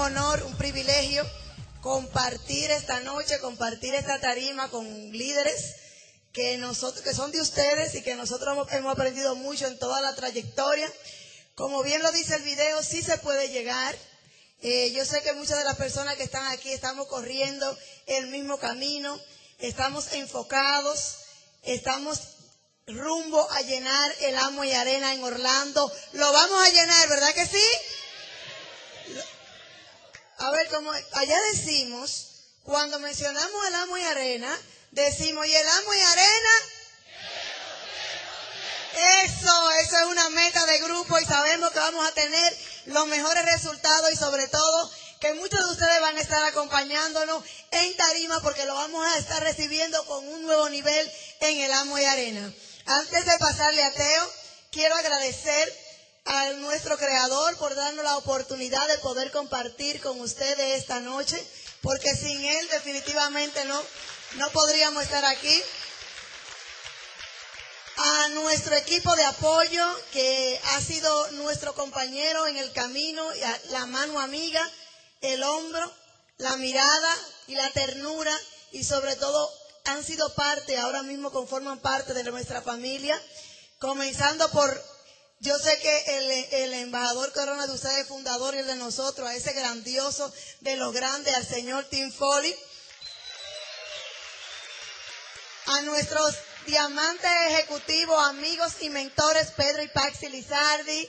honor, un privilegio compartir esta noche, compartir esta tarima con líderes que nosotros, que son de ustedes y que nosotros hemos, hemos aprendido mucho en toda la trayectoria. Como bien lo dice el video, sí se puede llegar. Eh, yo sé que muchas de las personas que están aquí estamos corriendo el mismo camino, estamos enfocados, estamos rumbo a llenar el Amo y Arena en Orlando. Lo vamos a llenar, ¿verdad que sí? A ver, como allá decimos, cuando mencionamos el Amo y Arena, decimos, ¿y el Amo y Arena? Eso, eso es una meta de grupo y sabemos que vamos a tener los mejores resultados y sobre todo que muchos de ustedes van a estar acompañándonos en tarima porque lo vamos a estar recibiendo con un nuevo nivel en el Amo y Arena. Antes de pasarle a Teo, quiero agradecer a nuestro creador por darnos la oportunidad de poder compartir con ustedes esta noche, porque sin él definitivamente no, no podríamos estar aquí. A nuestro equipo de apoyo, que ha sido nuestro compañero en el camino, la mano amiga, el hombro, la mirada y la ternura, y sobre todo han sido parte, ahora mismo conforman parte de nuestra familia, comenzando por, yo sé que el, embajador Corona de ustedes, fundador y el de nosotros, a ese grandioso de los grandes, al señor Tim Foley, a nuestros diamantes ejecutivos, amigos y mentores Pedro y Paxi Lizardi,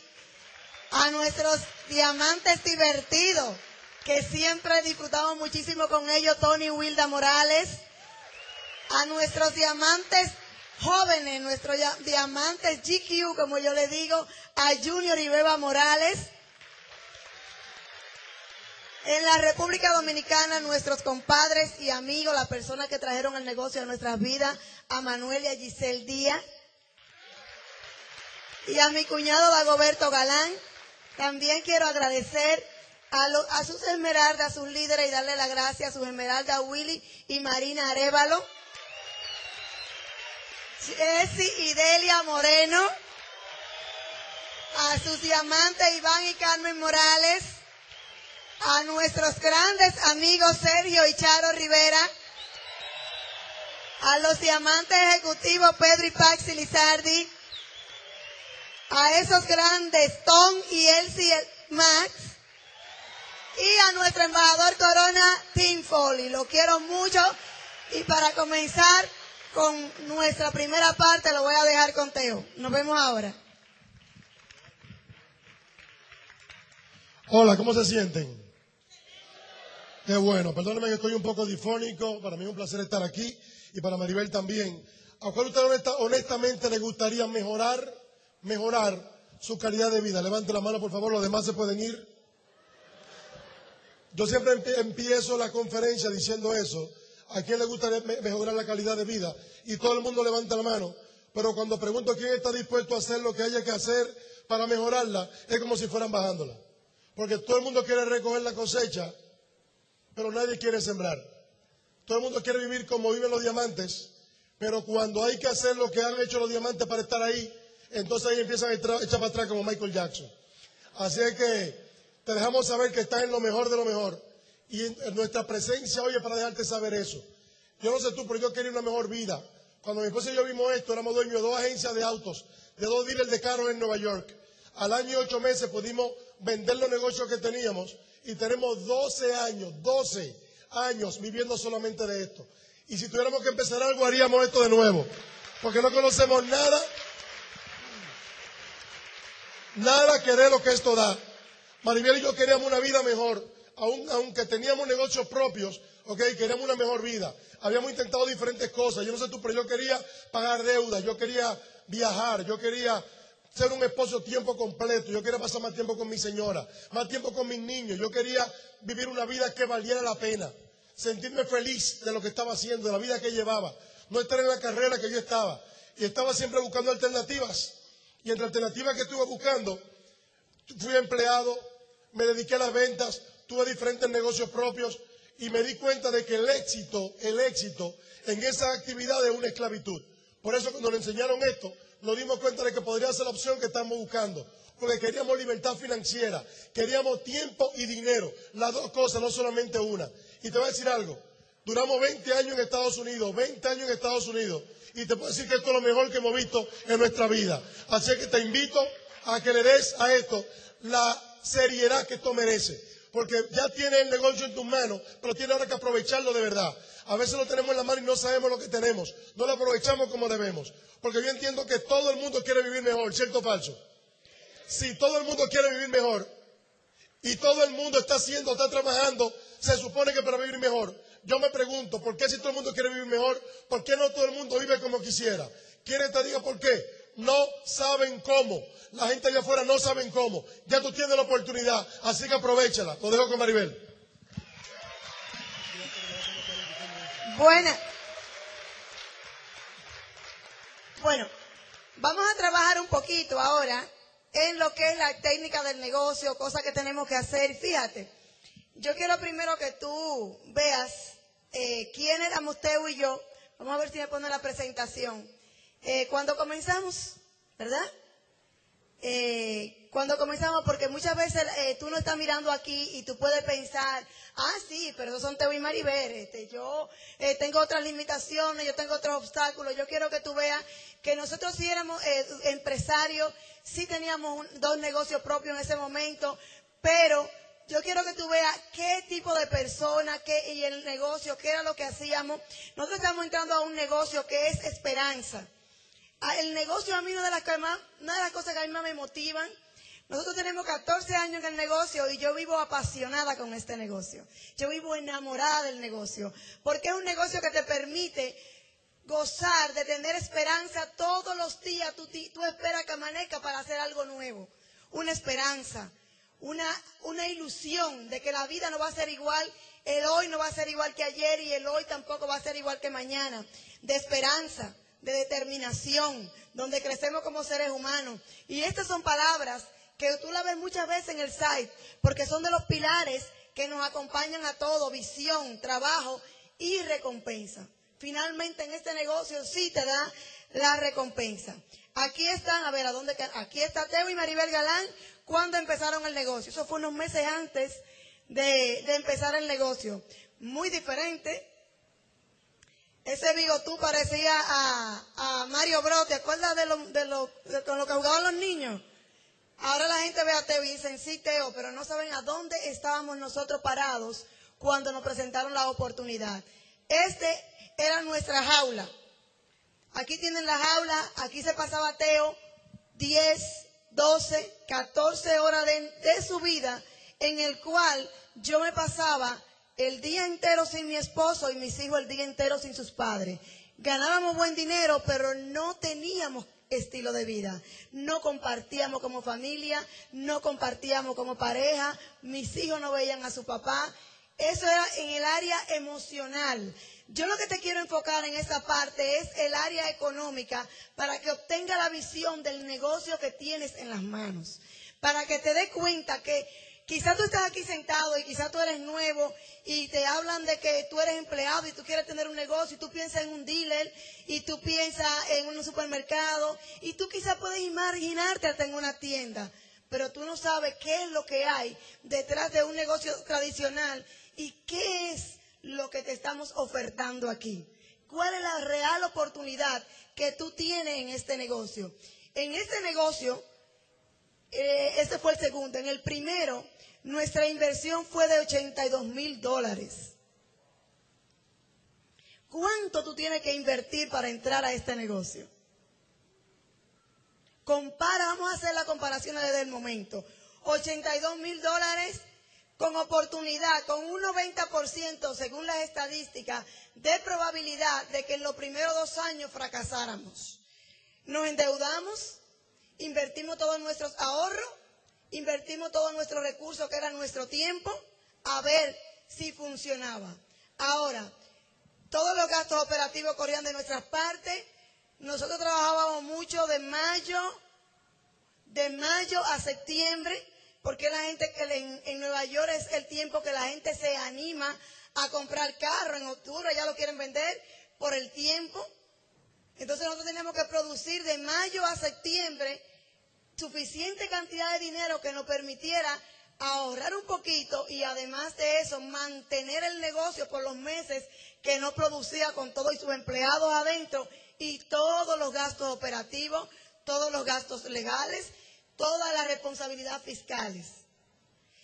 a nuestros diamantes divertidos, que siempre disfrutamos muchísimo con ellos, Tony Wilda Morales, a nuestros diamantes jóvenes, nuestros diamantes GQ, como yo le digo, a Junior y Beba Morales. En la República Dominicana, nuestros compadres y amigos, las personas que trajeron el negocio a nuestras vidas, a Manuel y a Giselle Díaz. Y a mi cuñado Dagoberto Galán. También quiero agradecer a, a sus esmeraldas, a sus líderes y darle las gracias a sus esmeraldas Willy y Marina Arevalo Jessy y Delia Moreno, a sus diamantes Iván y Carmen Morales, a nuestros grandes amigos Sergio y Charo Rivera, a los diamantes ejecutivos Pedro y Paxi Lizardi, a esos grandes Tom y Elsie Max, y a nuestro embajador Corona Tim Foley. Lo quiero mucho. Y para comenzar, con nuestra primera parte, lo voy a dejar con Teo. Nos vemos ahora. Hola, ¿cómo se sienten? Qué bueno, perdónenme que estoy un poco difónico, para mí es un placer estar aquí y para Maribel también. ¿A cuál usted honestamente le gustaría mejorar, mejorar su calidad de vida? Levante la mano, por favor, los demás se pueden ir. Yo siempre empiezo la conferencia diciendo eso, ¿A quién le gustaría mejorar la calidad de vida? Y todo el mundo levanta la mano. Pero cuando pregunto quién está dispuesto a hacer lo que haya que hacer para mejorarla, es como si fueran bajándola. Porque todo el mundo quiere recoger la cosecha, pero nadie quiere sembrar. Todo el mundo quiere vivir como viven los diamantes, pero cuando hay que hacer lo que han hecho los diamantes para estar ahí, entonces ahí empiezan a echar para atrás como Michael Jackson. Así es que te dejamos saber que estás en lo mejor de lo mejor. Y nuestra presencia hoy es para dejarte saber eso. Yo no sé tú, pero yo quería una mejor vida. Cuando mi esposa y yo vimos esto, éramos dueños de dos agencias de autos, de dos dealers de carros en Nueva York. Al año y ocho meses pudimos vender los negocios que teníamos y tenemos 12 años, 12 años viviendo solamente de esto. Y si tuviéramos que empezar algo, haríamos esto de nuevo. Porque no conocemos nada, nada que dé lo que esto da. Maribel y yo queríamos una vida mejor aunque teníamos negocios propios, ok, queríamos una mejor vida. Habíamos intentado diferentes cosas. Yo no sé tú, pero yo quería pagar deudas, yo quería viajar, yo quería ser un esposo tiempo completo, yo quería pasar más tiempo con mi señora, más tiempo con mis niños, yo quería vivir una vida que valiera la pena, sentirme feliz de lo que estaba haciendo, de la vida que llevaba, no estar en la carrera que yo estaba. Y estaba siempre buscando alternativas. Y entre alternativas que estuve buscando, fui empleado, me dediqué a las ventas, tuve diferentes negocios propios y me di cuenta de que el éxito, el éxito en esa actividad es una esclavitud. Por eso cuando nos enseñaron esto, nos dimos cuenta de que podría ser la opción que estamos buscando. porque queríamos libertad financiera, queríamos tiempo y dinero, las dos cosas, no solamente una. Y te voy a decir algo, duramos 20 años en Estados Unidos, 20 años en Estados Unidos, y te puedo decir que esto es lo mejor que hemos visto en nuestra vida. Así que te invito a que le des a esto la seriedad que esto merece. Porque ya tienes el negocio en tus manos, pero tienes ahora que aprovecharlo de verdad. A veces lo tenemos en la mano y no sabemos lo que tenemos. No lo aprovechamos como debemos. Porque yo entiendo que todo el mundo quiere vivir mejor, ¿cierto o falso? Si todo el mundo quiere vivir mejor y todo el mundo está haciendo, está trabajando, se supone que para vivir mejor. Yo me pregunto, ¿por qué si todo el mundo quiere vivir mejor, por qué no todo el mundo vive como quisiera? ¿Quieren te diga por qué? No saben cómo. La gente allá afuera no saben cómo. Ya tú tienes la oportunidad, así que aprovechala. Lo dejo con Maribel. Buena. Bueno, vamos a trabajar un poquito ahora en lo que es la técnica del negocio, cosas que tenemos que hacer. Fíjate, yo quiero primero que tú veas eh, quién éramos Teo y yo. Vamos a ver si me pone la presentación. Eh, cuando comenzamos, ¿verdad? Eh, cuando comenzamos, porque muchas veces eh, tú no estás mirando aquí y tú puedes pensar, ah, sí, pero esos son Teo y Maribel, este, yo eh, tengo otras limitaciones, yo tengo otros obstáculos, yo quiero que tú veas que nosotros sí éramos eh, empresarios, sí teníamos un- dos negocios propios en ese momento, pero yo quiero que tú veas qué tipo de persona qué, y el negocio, qué era lo que hacíamos. Nosotros estamos entrando a un negocio que es esperanza. Ah, El negocio a mí una de las, una de las cosas que a mí más me motivan. Nosotros tenemos 14 años en el negocio y yo vivo apasionada con este negocio. Yo vivo enamorada del negocio. Porque es un negocio que te permite gozar de tener esperanza todos los días. Tú, tú esperas que amanezca para hacer algo nuevo. Una esperanza, una, una ilusión de que la vida no va a ser igual. El hoy no va a ser igual que ayer y el hoy tampoco va a ser igual que mañana. De esperanza, de determinación, donde crecemos como seres humanos. Y estas son palabras que tú las ves muchas veces en el site, porque son de los pilares que nos acompañan a todo, visión, trabajo y recompensa. Finalmente en este negocio sí te da la recompensa. Aquí están, a ver, ¿a dónde? Aquí está Teo y Maribel Galán cuando empezaron el negocio. Eso fue unos meses antes de, de empezar el negocio. Muy diferente. Ese bigotú parecía a, Mario Bros. ¿Te acuerdas de lo, de lo, con lo que jugaban los niños? Ahora la gente ve a Teo y dicen, sí, Teo, pero no saben a dónde estábamos nosotros parados cuando nos presentaron la oportunidad. Este era nuestra jaula. Aquí tienen la jaula, aquí se pasaba Teo 10, 12, 14 horas de su vida en el cual yo me pasaba el día entero sin mi esposo y mis hijos el día entero sin sus padres. Ganábamos buen dinero, pero no teníamos estilo de vida. No compartíamos como familia, no compartíamos como pareja, mis hijos no veían a su papá. Eso era en el área emocional. Yo lo que te quiero enfocar en esa parte es el área económica para que obtenga la visión del negocio que tienes en las manos. Para que te des cuenta que quizás tú estás aquí sentado y quizás tú eres nuevo y te hablan de que tú eres empleado y tú quieres tener un negocio y tú piensas en un dealer y tú piensas en un supermercado y tú quizás puedes imaginarte hasta en una tienda, pero tú no sabes qué es lo que hay detrás de un negocio tradicional y qué es lo que te estamos ofertando aquí. ¿Cuál es la real oportunidad que tú tienes en este negocio? En este negocio, eh, este fue el segundo. En el primero, nuestra inversión fue de 82 mil dólares. ¿Cuánto tú tienes que invertir para entrar a este negocio? Compara, vamos a hacer la comparación desde el momento. 82 mil dólares con oportunidad, con un 90% según las estadísticas de probabilidad de que en los primeros dos años fracasáramos. Nos endeudamos, invertimos todos nuestros ahorros, invertimos todos nuestros recursos, que era nuestro tiempo, a ver si funcionaba. Ahora, todos los gastos operativos corrían de nuestras partes. Nosotros trabajábamos mucho de mayo, de mayo a septiembre, porque la gente en, en Nueva York es el tiempo que la gente se anima a comprar carro. En octubre ya lo quieren vender por el tiempo. Entonces nosotros teníamos que producir de mayo a septiembre suficiente cantidad de dinero que nos permitiera ahorrar un poquito y además de eso mantener el negocio por los meses que no producía con todos sus empleados adentro y todos los gastos operativos, todos los gastos legales, toda la responsabilidad fiscales.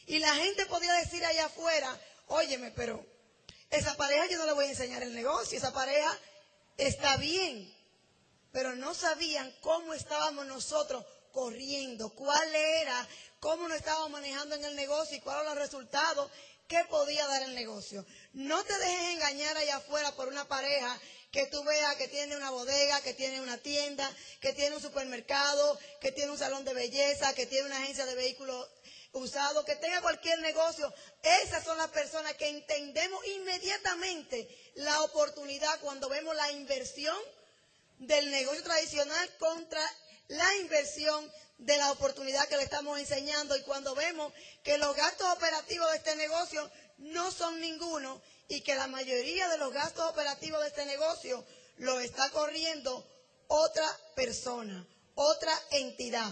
Y la gente podía decir allá afuera, óyeme, pero esa pareja yo no le voy a enseñar el negocio, esa pareja está bien, pero no sabían cómo estábamos nosotros corriendo, cuál era, cómo nos estábamos manejando en el negocio y cuáles eran los resultados que podía dar el negocio. No te dejes engañar allá afuera por una pareja que tú veas que tiene una bodega, que tiene una tienda, que tiene un supermercado, que tiene un salón de belleza, que tiene una agencia de vehículos usados, que tenga cualquier negocio. Esas son las personas que entendemos inmediatamente la oportunidad cuando vemos la inversión del negocio tradicional contra la inversión de la oportunidad que le estamos enseñando y cuando vemos que los gastos operativos de este negocio no son ninguno y que la mayoría de los gastos operativos de este negocio lo está corriendo otra persona, otra entidad.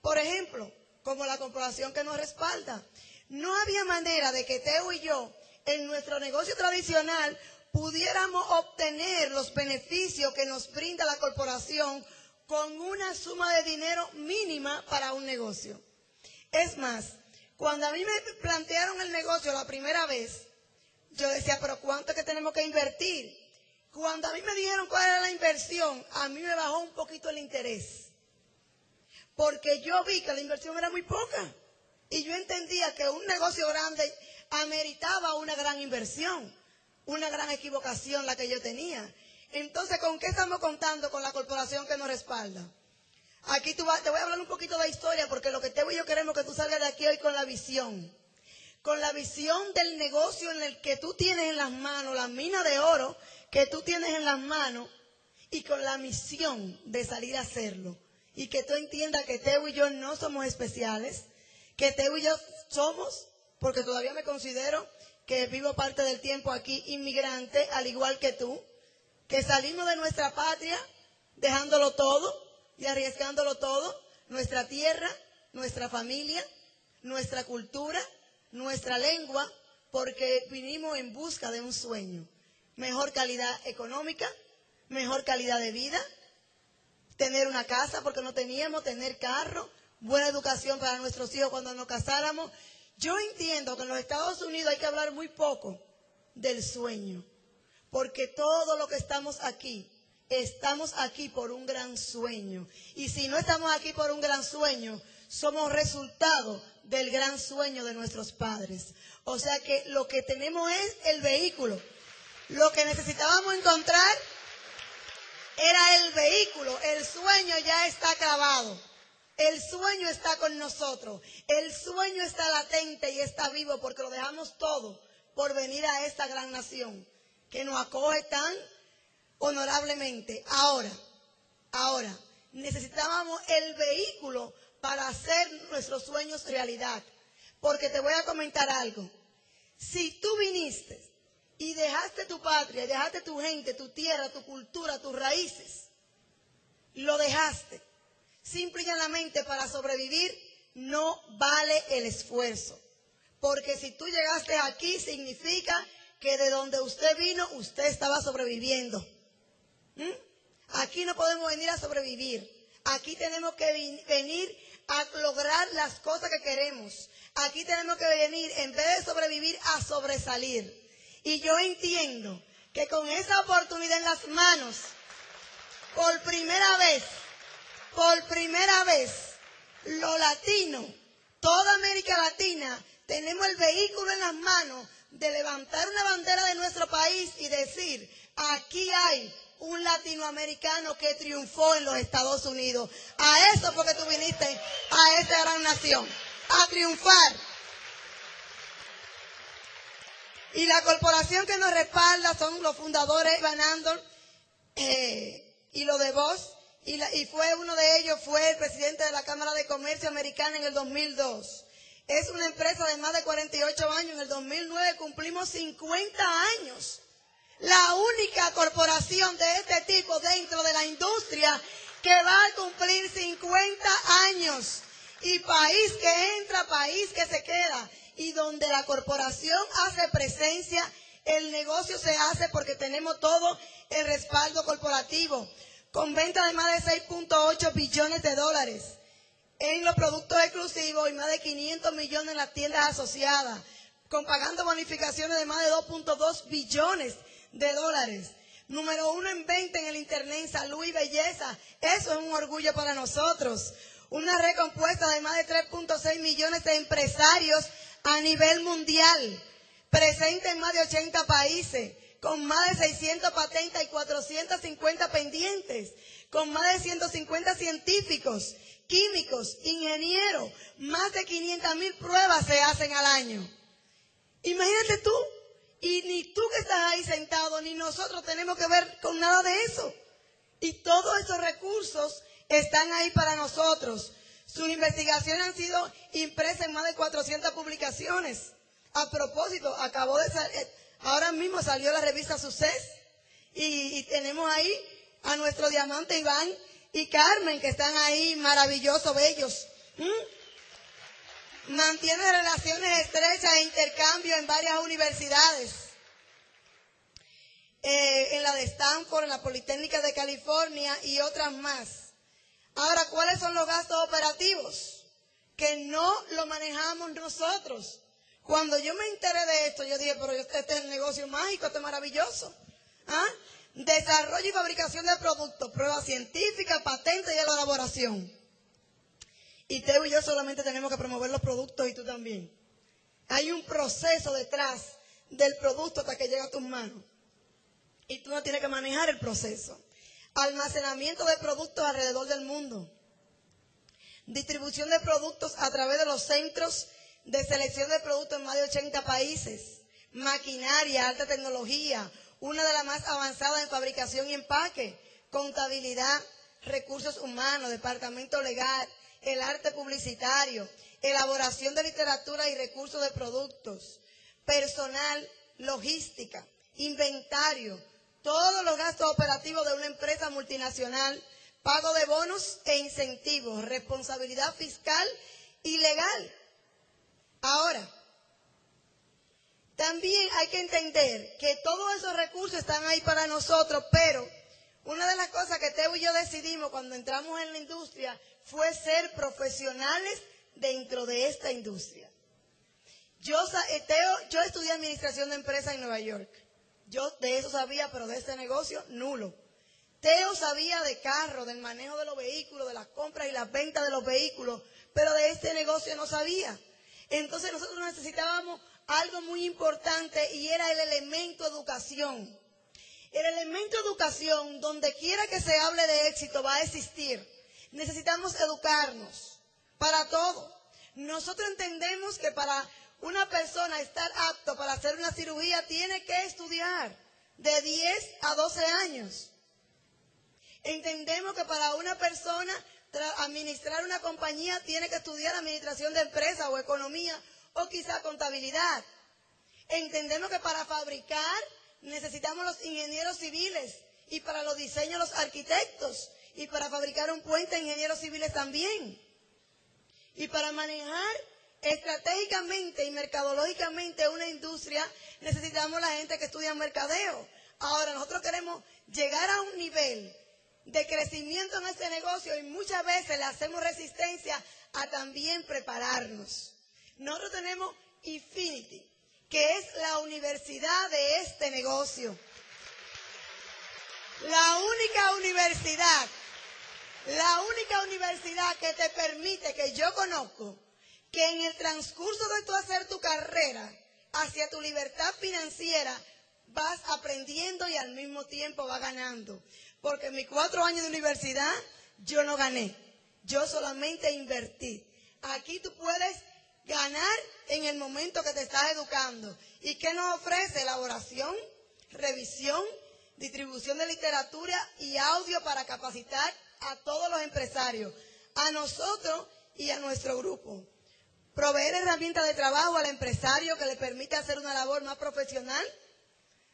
Por ejemplo, como la corporación que nos respalda. No había manera de que Teo y yo, en nuestro negocio tradicional, pudiéramos obtener los beneficios que nos brinda la corporación con una suma de dinero mínima para un negocio. Es más, cuando a mí me plantearon el negocio la primera vez, yo decía, pero ¿cuánto es que tenemos que invertir? Cuando a mí me dijeron cuál era la inversión, a mí me bajó un poquito el interés. Porque yo vi que la inversión era muy poca. Y yo entendía que un negocio grande ameritaba una gran inversión, una gran equivocación la que yo tenía. Entonces, ¿con qué estamos contando con la corporación que nos respalda? Aquí te voy a hablar un poquito de historia porque lo que te y yo queremos que tú salgas de aquí hoy con la visión. Con la visión del negocio en el que tú tienes en las manos, la mina de oro que tú tienes en las manos y con la misión de salir a hacerlo. Y que tú entiendas que Teo y yo no somos especiales, que Teo y yo somos, porque todavía me considero que vivo parte del tiempo aquí inmigrante, al igual que tú que salimos de nuestra patria dejándolo todo y arriesgándolo todo, nuestra tierra, nuestra familia, nuestra cultura, nuestra lengua, porque vinimos en busca de un sueño. Mejor calidad económica, mejor calidad de vida, tener una casa porque no teníamos, tener carro, buena educación para nuestros hijos cuando nos casáramos. Yo entiendo que en los Estados Unidos hay que hablar muy poco del sueño porque todo lo que estamos aquí, estamos aquí por un gran sueño. Y si no estamos aquí por un gran sueño, somos resultado del gran sueño de nuestros padres. O sea que lo que tenemos es el vehículo. Lo que necesitábamos encontrar era el vehículo. El sueño ya está acabado. El sueño está con nosotros. El sueño está latente y está vivo porque lo dejamos todo por venir a esta gran nación que nos acoge tan honorablemente. Ahora, ahora, necesitábamos el vehículo para hacer nuestros sueños realidad. Porque te voy a comentar algo. Si tú viniste y dejaste tu patria, dejaste tu gente, tu tierra, tu cultura, tus raíces, lo dejaste simple y llanamente para sobrevivir, no vale el esfuerzo. Porque si tú llegaste aquí significa que de donde usted vino, usted estaba sobreviviendo. ¿Mm? Aquí no podemos venir a sobrevivir. Aquí tenemos que venir a lograr las cosas que queremos. Aquí tenemos que venir, en vez de sobrevivir, a sobresalir. Y yo entiendo que con esa oportunidad en las manos, por primera vez, por primera vez, los latinos, toda América Latina, tenemos el vehículo en las manos de levantar una bandera de nuestro país y decir, aquí hay un latinoamericano que triunfó en los Estados Unidos. A eso porque tú viniste a esta gran nación, a triunfar. Y la corporación que nos respalda son los fundadores Van Andor eh, y lo de Vos. Y, y fue uno de ellos, fue el presidente de la Cámara de Comercio Americana en el 2002. Es una empresa de más de 48 años. En el 2009 cumplimos 50 años la única corporación de este tipo dentro de la industria que va a cumplir 50 años. Y país que entra, país que se queda. Y donde la corporación hace presencia, el negocio se hace porque tenemos todo el respaldo corporativo. Con venta de más de 6.8 billones de dólares en los productos exclusivos y más de 500 millones en las tiendas asociadas. Con pagando bonificaciones de más de 2.2 billones de dólares. Número uno en venta en el Internet en salud y belleza. Eso es un orgullo para nosotros. Una red compuesta de más de 3.6 millones de empresarios a nivel mundial. Presente en más de 80 países. Con más de 600 patentes y 450 pendientes. Con más de 150 científicos, químicos, ingenieros. Más de 500 mil pruebas se hacen al año. Imagínate tú, y ni tú que estás ahí sentado, ni nosotros tenemos que ver con nada de eso. Y todos esos recursos están ahí para nosotros. Sus investigaciones han sido impresas en más de 400 publicaciones. A propósito, acabó de salir, eh, ahora mismo salió la revista Success y, tenemos ahí a nuestro diamante Iván y Carmen que están ahí maravillosos, bellos. Mantiene relaciones estrechas e intercambio en varias universidades. Eh, en la de Stanford, en la Politécnica de California y otras más. Ahora, ¿cuáles son los gastos operativos? Que no lo manejamos nosotros. Cuando yo me enteré de esto, yo dije, pero este es el negocio mágico, este es maravilloso. ¿Ah? Desarrollo y fabricación de productos, pruebas científicas, patentes y elaboración. Y Teo y yo solamente tenemos que promover los productos y tú también. Hay un proceso detrás del producto hasta que llega a tus manos. Y tú no tienes que manejar el proceso. Almacenamiento de productos alrededor del mundo. Distribución de productos a través de los centros de selección de productos en más de 80 países. Maquinaria, alta tecnología, una de las más avanzadas en fabricación y empaque. Contabilidad, recursos humanos, departamento legal, el arte publicitario, elaboración de literatura y recursos de productos, personal, logística, inventario, todos los gastos operativos de una empresa multinacional, pago de bonos e incentivos, responsabilidad fiscal y legal. Ahora, también hay que entender que todos esos recursos están ahí para nosotros, pero una de las cosas que Teo y yo decidimos cuando entramos en la industria fue ser profesionales dentro de esta industria. Yo, eh, Teo, yo estudié administración de empresas en Nueva York. Yo de eso sabía, pero de este negocio, nulo. Teo sabía de carro, del manejo de los vehículos, de las compras y las ventas de los vehículos, pero de este negocio no sabía. Entonces nosotros necesitábamos algo muy importante y era el elemento educación. El elemento educación, donde quiera que se hable de éxito, va a existir. Necesitamos educarnos para todo. Nosotros entendemos que para una persona estar apto para hacer una cirugía tiene que estudiar de 10 a 12 años. Entendemos que para una persona administrar una compañía tiene que estudiar administración de empresa o economía o quizá contabilidad. Entendemos que para fabricar necesitamos los ingenieros civiles y para los diseños los arquitectos y para fabricar un puente ingenieros civiles también. Y para manejar estratégicamente y mercadológicamente una industria necesitamos la gente que estudia mercadeo. Ahora nosotros queremos llegar a un nivel de crecimiento en este negocio y muchas veces le hacemos resistencia a también prepararnos. Nosotros tenemos Infinity, que es la universidad de este negocio. La única universidad, la única universidad que te permite, que yo conozco, que en el transcurso de tu hacer tu carrera hacia tu libertad financiera, vas aprendiendo y al mismo tiempo vas ganando. Porque en mis cuatro años de universidad yo no gané, yo solamente invertí. Aquí tú puedes ganar en el momento que te estás educando. ¿Y qué nos ofrece? Elaboración, revisión, distribución de literatura y audio para capacitar a todos los empresarios, a nosotros y a nuestro grupo. Proveer herramientas de trabajo al empresario que le permita hacer una labor más profesional.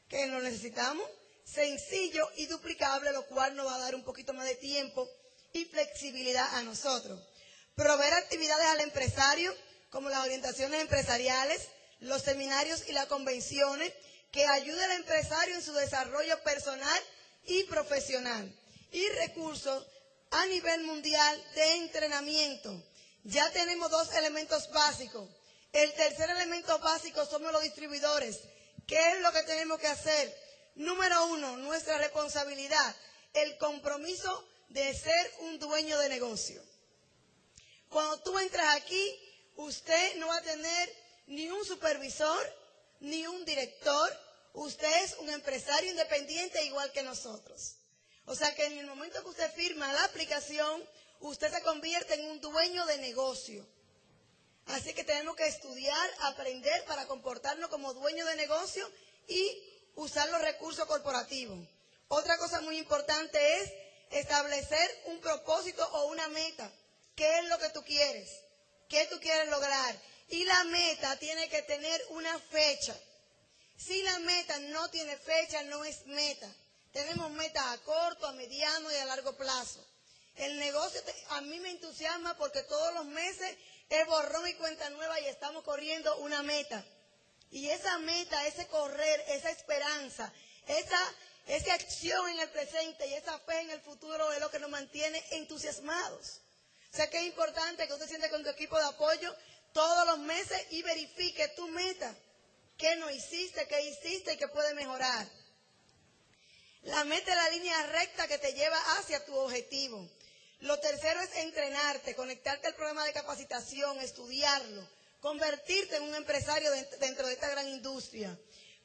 que lo necesitamos, sencillo y duplicable, lo cual nos va a dar un poquito más de tiempo y flexibilidad a nosotros. Proveer actividades al empresario, como las orientaciones empresariales, los seminarios y las convenciones, que ayuden al empresario en su desarrollo personal y profesional. Y recursos a nivel mundial de entrenamiento. Ya tenemos dos elementos básicos. El tercer elemento básico somos los distribuidores. ¿Qué es lo que tenemos que hacer? Número uno, nuestra responsabilidad, el compromiso de ser un dueño de negocio. Cuando tú entras aquí, usted no va a tener ni un supervisor, ni un director, usted es un empresario independiente igual que nosotros. O sea que en el momento que usted firma la aplicación, usted se convierte en un dueño de negocio. Así que tenemos que estudiar, aprender para comportarnos como dueño de negocio y usar los recursos corporativos. Otra cosa muy importante es establecer un propósito o una meta. ¿Qué es lo que tú quieres? ¿Qué tú quieres lograr? Y la meta tiene que tener una fecha. Si la meta no tiene fecha, no es meta. Tenemos metas a corto, a mediano y a largo plazo. El negocio a mí me entusiasma porque todos los meses es borrón y cuenta nueva y estamos corriendo una meta. Y esa meta, ese correr, esa esperanza, esa, esa acción en el presente y esa fe en el futuro es lo que nos mantiene entusiasmados. O sea que es importante que usted siente con tu equipo de apoyo todos los meses y verifique tu meta. ¿Qué no hiciste? ¿Qué hiciste y qué puede mejorar? La meta es la línea recta que te lleva hacia tu objetivo. Lo tercero es entrenarte, conectarte al programa de capacitación, estudiarlo, convertirte en un empresario dentro de esta gran industria.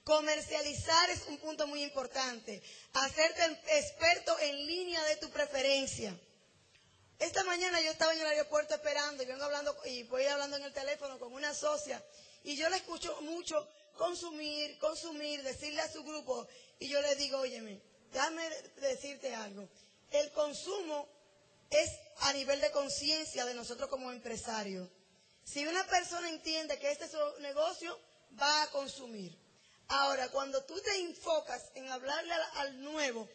Comercializar es un punto muy importante. Hacerte experto en línea de tu preferencia. Esta mañana yo estaba en el aeropuerto esperando y vengo hablando y voy hablando en el teléfono con una socia y yo le escucho mucho consumir, consumir, decirle a su grupo y yo le digo, óyeme, déjame decirte algo. El consumo es a nivel de conciencia de nosotros como empresarios. Si una persona entiende que este es su negocio, va a consumir. Ahora, cuando tú te enfocas en hablarle al, nuevo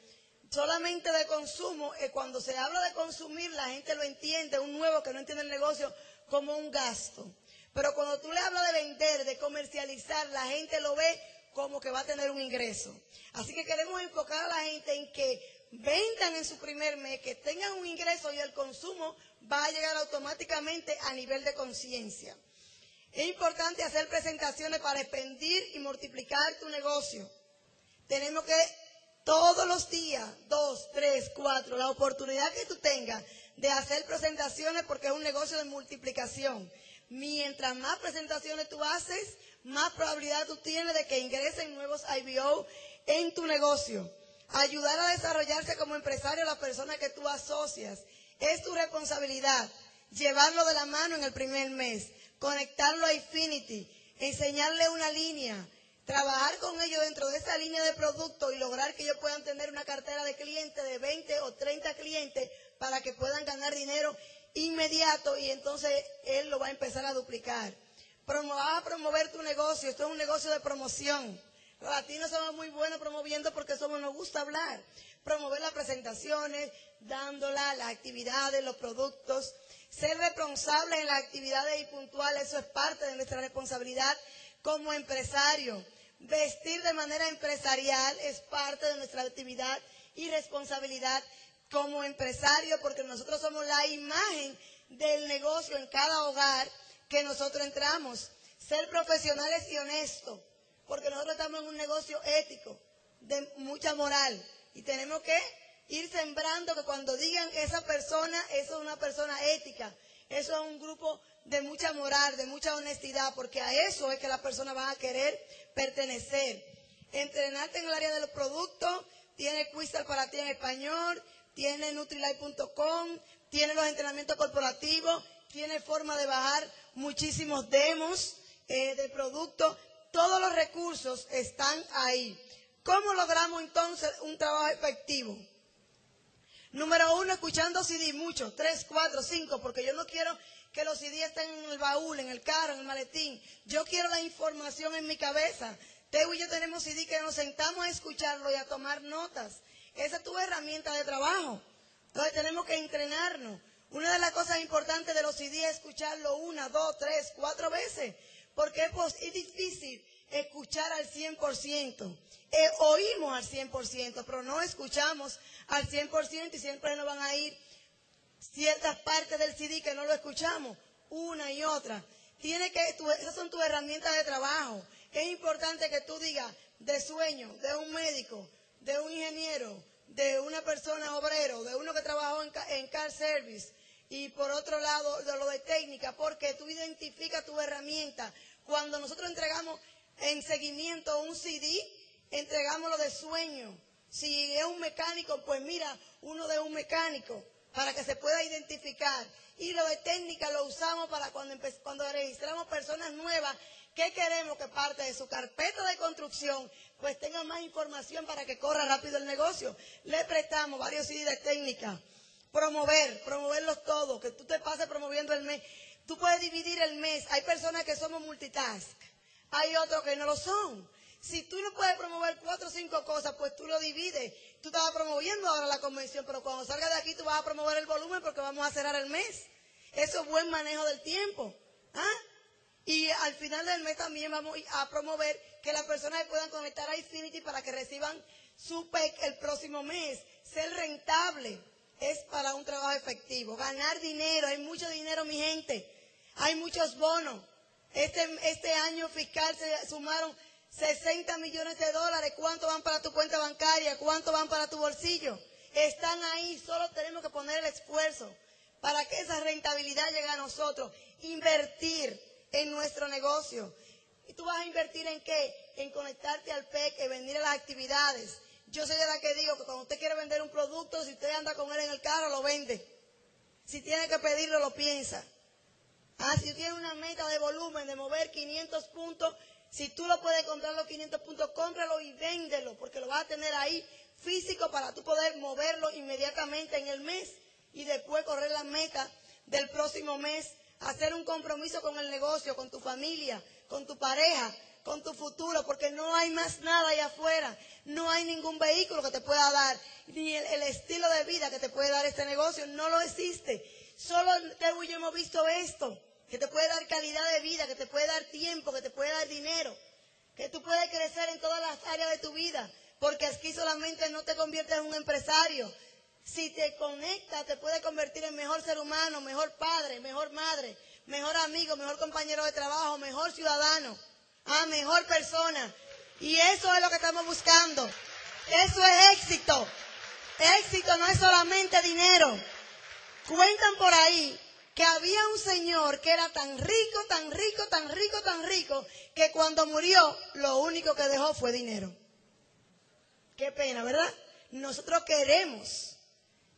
solamente de consumo, eh, cuando se habla de consumir, la gente lo entiende, un nuevo que no entiende el negocio, como un gasto. Pero cuando tú le hablas de vender, de comercializar, la gente lo ve como que va a tener un ingreso. Así que queremos enfocar a la gente en que vendan en su primer mes, que tengan un ingreso y el consumo va a llegar automáticamente a nivel de conciencia. Es importante hacer presentaciones para expandir y multiplicar tu negocio. Tenemos que todos los días, dos, tres, cuatro, la oportunidad que tú tengas de hacer presentaciones porque es un negocio de multiplicación. Mientras más presentaciones tú haces, más probabilidad tú tienes de que ingresen nuevos IBO en tu negocio ayudar a desarrollarse como empresario a la persona que tú asocias. Es tu responsabilidad llevarlo de la mano en el primer mes, conectarlo a Infinity, enseñarle una línea, trabajar con ellos dentro de esa línea de producto y lograr que ellos puedan tener una cartera de clientes de 20 o 30 clientes para que puedan ganar dinero inmediato y entonces él lo va a empezar a duplicar. Vas a promover tu negocio, esto es un negocio de promoción. Los latinos somos muy buenos promoviendo porque somos, nos gusta hablar. Promover las presentaciones, dándolas, las actividades, los productos. Ser responsable en las actividades y puntuales, eso es parte de nuestra responsabilidad como empresario. Vestir de manera empresarial es parte de nuestra actividad y responsabilidad como empresario porque nosotros somos la imagen del negocio en cada hogar que nosotros entramos. Ser profesionales y honestos porque nosotros estamos en un negocio ético, de mucha moral, y tenemos que ir sembrando que cuando digan esa persona, eso es una persona ética, eso es un grupo de mucha moral, de mucha honestidad, porque a eso es que las personas van a querer pertenecer. Entrenarte en el área de los productos, tiene Quistal para ti en español, tiene Nutrilite.com, tiene los entrenamientos corporativos, tiene forma de bajar muchísimos demos eh, de productos todos los recursos están ahí. ¿Cómo logramos entonces un trabajo efectivo? Número uno, escuchando CD mucho, tres, cuatro, cinco, porque yo no quiero que los CD estén en el baúl, en el carro, en el maletín. Yo quiero la información en mi cabeza. Teo y yo tenemos CD que nos sentamos a escucharlo y a tomar notas. Esa es tu herramienta de trabajo. Entonces tenemos que entrenarnos. Una de las cosas importantes de los CD es escucharlo una, dos, tres, cuatro veces. Porque es, difícil escuchar al 100%. Eh, oímos al 100%, pero no escuchamos al 100% y siempre nos van a ir ciertas partes del CD que no lo escuchamos, una y otra. Tiene que, esas son tus herramientas de trabajo. Es importante que tú digas de sueño, de un médico, de un ingeniero, de una persona obrero, de uno que trabajó en, car service y por otro lado de lo de técnica, porque tú identificas tu herramienta. Cuando nosotros entregamos en seguimiento un CD, entregamos lo de sueño. Si es un mecánico, pues mira, uno de un mecánico, para que se pueda identificar. Y lo de técnica lo usamos para cuando, cuando registramos personas nuevas ¿Qué queremos? Que parte de su carpeta de construcción pues tenga más información para que corra rápido el negocio. Le prestamos varios ideas de. Promover, promoverlos todos, que tú te pases promoviendo el mes. Tú puedes dividir el mes. Hay personas que somos multitask. Hay otros que no lo son. Si tú no puedes promover cuatro o cinco cosas, pues tú lo divides. Tú estabas promoviendo ahora la convención, pero cuando salga de aquí tú vas a promover el volumen porque vamos a cerrar el mes. Eso es buen manejo del tiempo. ¿Ah? Y al final del mes también vamos a promover que las personas puedan conectar a Infinity para que reciban su PEC el próximo mes. Ser rentable es para un trabajo efectivo. Ganar dinero, hay mucho dinero, mi gente. Hay muchos bonos. Este, este año fiscal se sumaron 60 millones de dólares. ¿Cuánto van para tu cuenta bancaria? ¿Cuánto van para tu bolsillo? Están ahí, solo tenemos que poner el esfuerzo para que esa rentabilidad llegue a nosotros. Invertir en nuestro negocio. ¿Y tú vas a invertir en qué? En conectarte al PEC, en venir a las actividades. Yo soy de la que digo que cuando usted quiere vender un producto, si usted anda con él en el carro, lo vende. Si tiene que pedirlo, lo piensa. Ah, si tiene una meta de volumen, de mover 500 puntos, si tú lo puedes comprar los 500 puntos, cómpralo y véndelo, porque lo vas a tener ahí físico para tú poder moverlo inmediatamente en el mes y después correr la meta del próximo mes hacer un compromiso con el negocio, con tu familia, con tu pareja, con tu futuro, porque no hay más nada allá afuera. No hay ningún vehículo que te pueda dar, ni el, estilo de vida que te puede dar este negocio, no lo existe. Solo Tebu y yo hemos visto esto, que te puede dar calidad de vida, que te puede dar tiempo, que te puede dar dinero, que tú puedes crecer en todas las áreas de tu vida, porque aquí solamente no te conviertes en un empresario, si te conecta, te puede convertir en mejor ser humano, mejor padre, mejor madre, mejor amigo, mejor compañero de trabajo, mejor ciudadano, ah, mejor persona. Y eso es lo que estamos buscando. Eso es éxito. Éxito no es solamente dinero. Cuentan por ahí que había un señor que era tan rico, tan rico, tan rico, tan rico, que cuando murió lo único que dejó fue dinero. Qué pena, ¿verdad? Nosotros queremos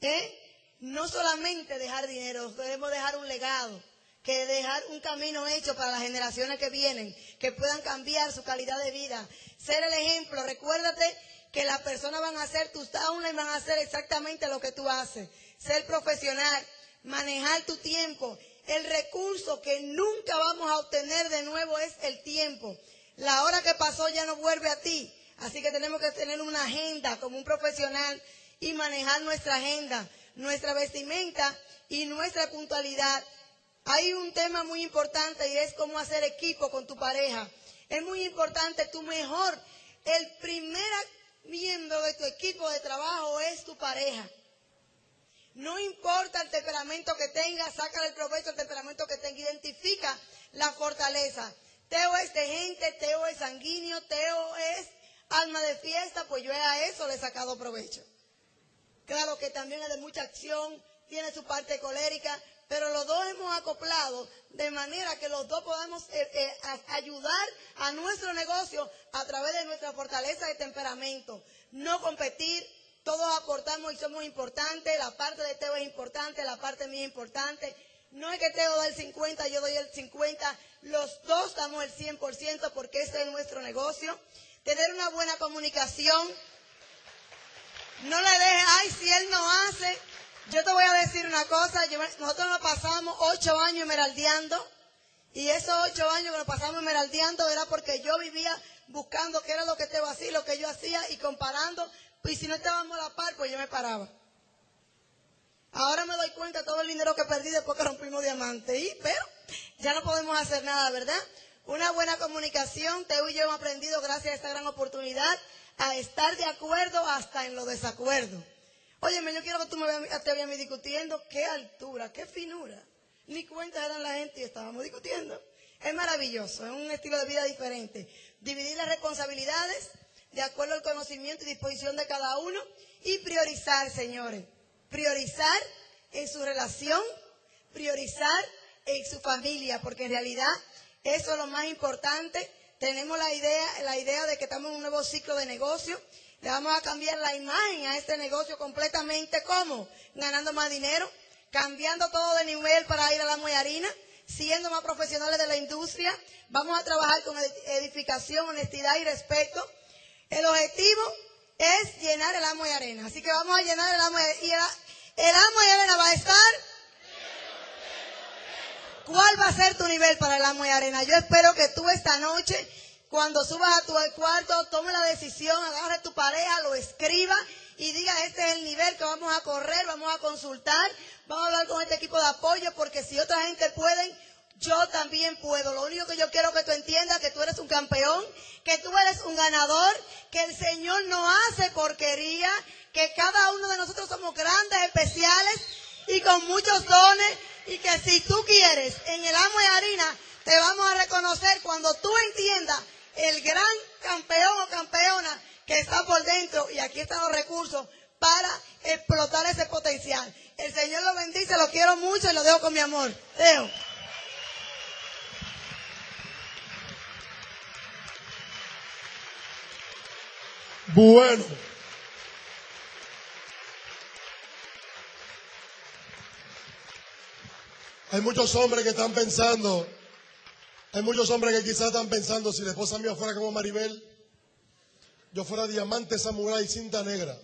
¿Eh? no solamente dejar dinero, debemos dejar un legado, que dejar un camino hecho para las generaciones que vienen, que puedan cambiar su calidad de vida, ser el ejemplo. Recuérdate que las personas van a hacer, tus downlines van a hacer exactamente lo que tú haces. Ser profesional, manejar tu tiempo. El recurso que nunca vamos a obtener de nuevo es el tiempo. La hora que pasó ya no vuelve a ti. Así que tenemos que tener una agenda como un profesional y manejar nuestra agenda, nuestra vestimenta y nuestra puntualidad. Hay un tema muy importante y es cómo hacer equipo con tu pareja. Es muy importante, tu mejor, el primer miembro de tu equipo de trabajo es tu pareja. No importa el temperamento que tenga, saca el provecho del temperamento que tenga, identifica la fortaleza. Teo es de gente, Teo es sanguíneo, Teo es alma de fiesta, pues yo a eso le he sacado provecho. Claro que también es de mucha acción, tiene su parte colérica, pero los dos hemos acoplado de manera que los dos podamos eh, eh, ayudar a nuestro negocio a través de nuestra fortaleza de temperamento. No competir, todos aportamos y somos importantes, la parte de Teo es importante, la parte mía es importante. No es que Teo da el 50, yo doy el 50, los dos damos el 100% porque este es nuestro negocio. Tener una buena comunicación, no le dejes, ay, si él no hace. Yo te voy a decir una cosa, nosotros nos pasamos ocho años emeraldeando Y esos ocho años que nos pasamos esmeraldeando era porque yo vivía buscando qué era lo que estaba así, lo que yo hacía y comparando. Y si no estábamos a la par, pues yo me paraba. Ahora me doy cuenta de todo el dinero que perdí después que rompimos diamante. Y, pero ya no podemos hacer nada, ¿verdad? Una buena comunicación, Teo y yo hemos aprendido gracias a esta gran oportunidad a estar de acuerdo hasta en lo desacuerdo. Óyeme, yo quiero que tú me veas, te veas discutiendo qué altura, qué finura. Ni cuenta eran la gente y estábamos discutiendo. Es maravilloso, es un estilo de vida diferente. Dividir las responsabilidades de acuerdo al conocimiento y disposición de cada uno y priorizar, señores. Priorizar en su relación, priorizar en su familia, porque en realidad eso es lo más importante. Tenemos la idea, la idea de que estamos en un nuevo ciclo de negocio. Le vamos a cambiar la imagen a este negocio completamente. ¿Cómo? Ganando más dinero, cambiando todo de nivel para ir a la harina, siendo más profesionales de la industria. Vamos a trabajar con edificación, honestidad y respeto. El objetivo es llenar el amo de arena. Así que vamos a llenar el amo y el, el amo de arena va a estar ¿Cuál va a ser tu nivel para el amo y arena? Yo espero que tú esta noche, cuando subas a tu cuarto, tome la decisión, agarre tu pareja, lo escriba y diga, este es el nivel que vamos a correr, vamos a consultar, vamos a hablar con este equipo de apoyo, porque si otra gente puede, yo también puedo. Lo único que yo quiero que tú entiendas que tú eres un campeón, que tú eres un ganador, que el Señor no hace porquería, que cada uno de nosotros somos grandes, especiales y con muchos dones y que si tú quieres en el amo de harina, te vamos a reconocer cuando tú entiendas el gran campeón o campeona que está por dentro y aquí están los recursos para explotar ese potencial. El Señor lo bendice, lo quiero mucho y lo dejo con mi amor. Dejo. Bueno. Hay muchos hombres que están pensando, hay muchos hombres que quizás están pensando, si la esposa mía fuera como Maribel, yo fuera diamante, y cinta negra.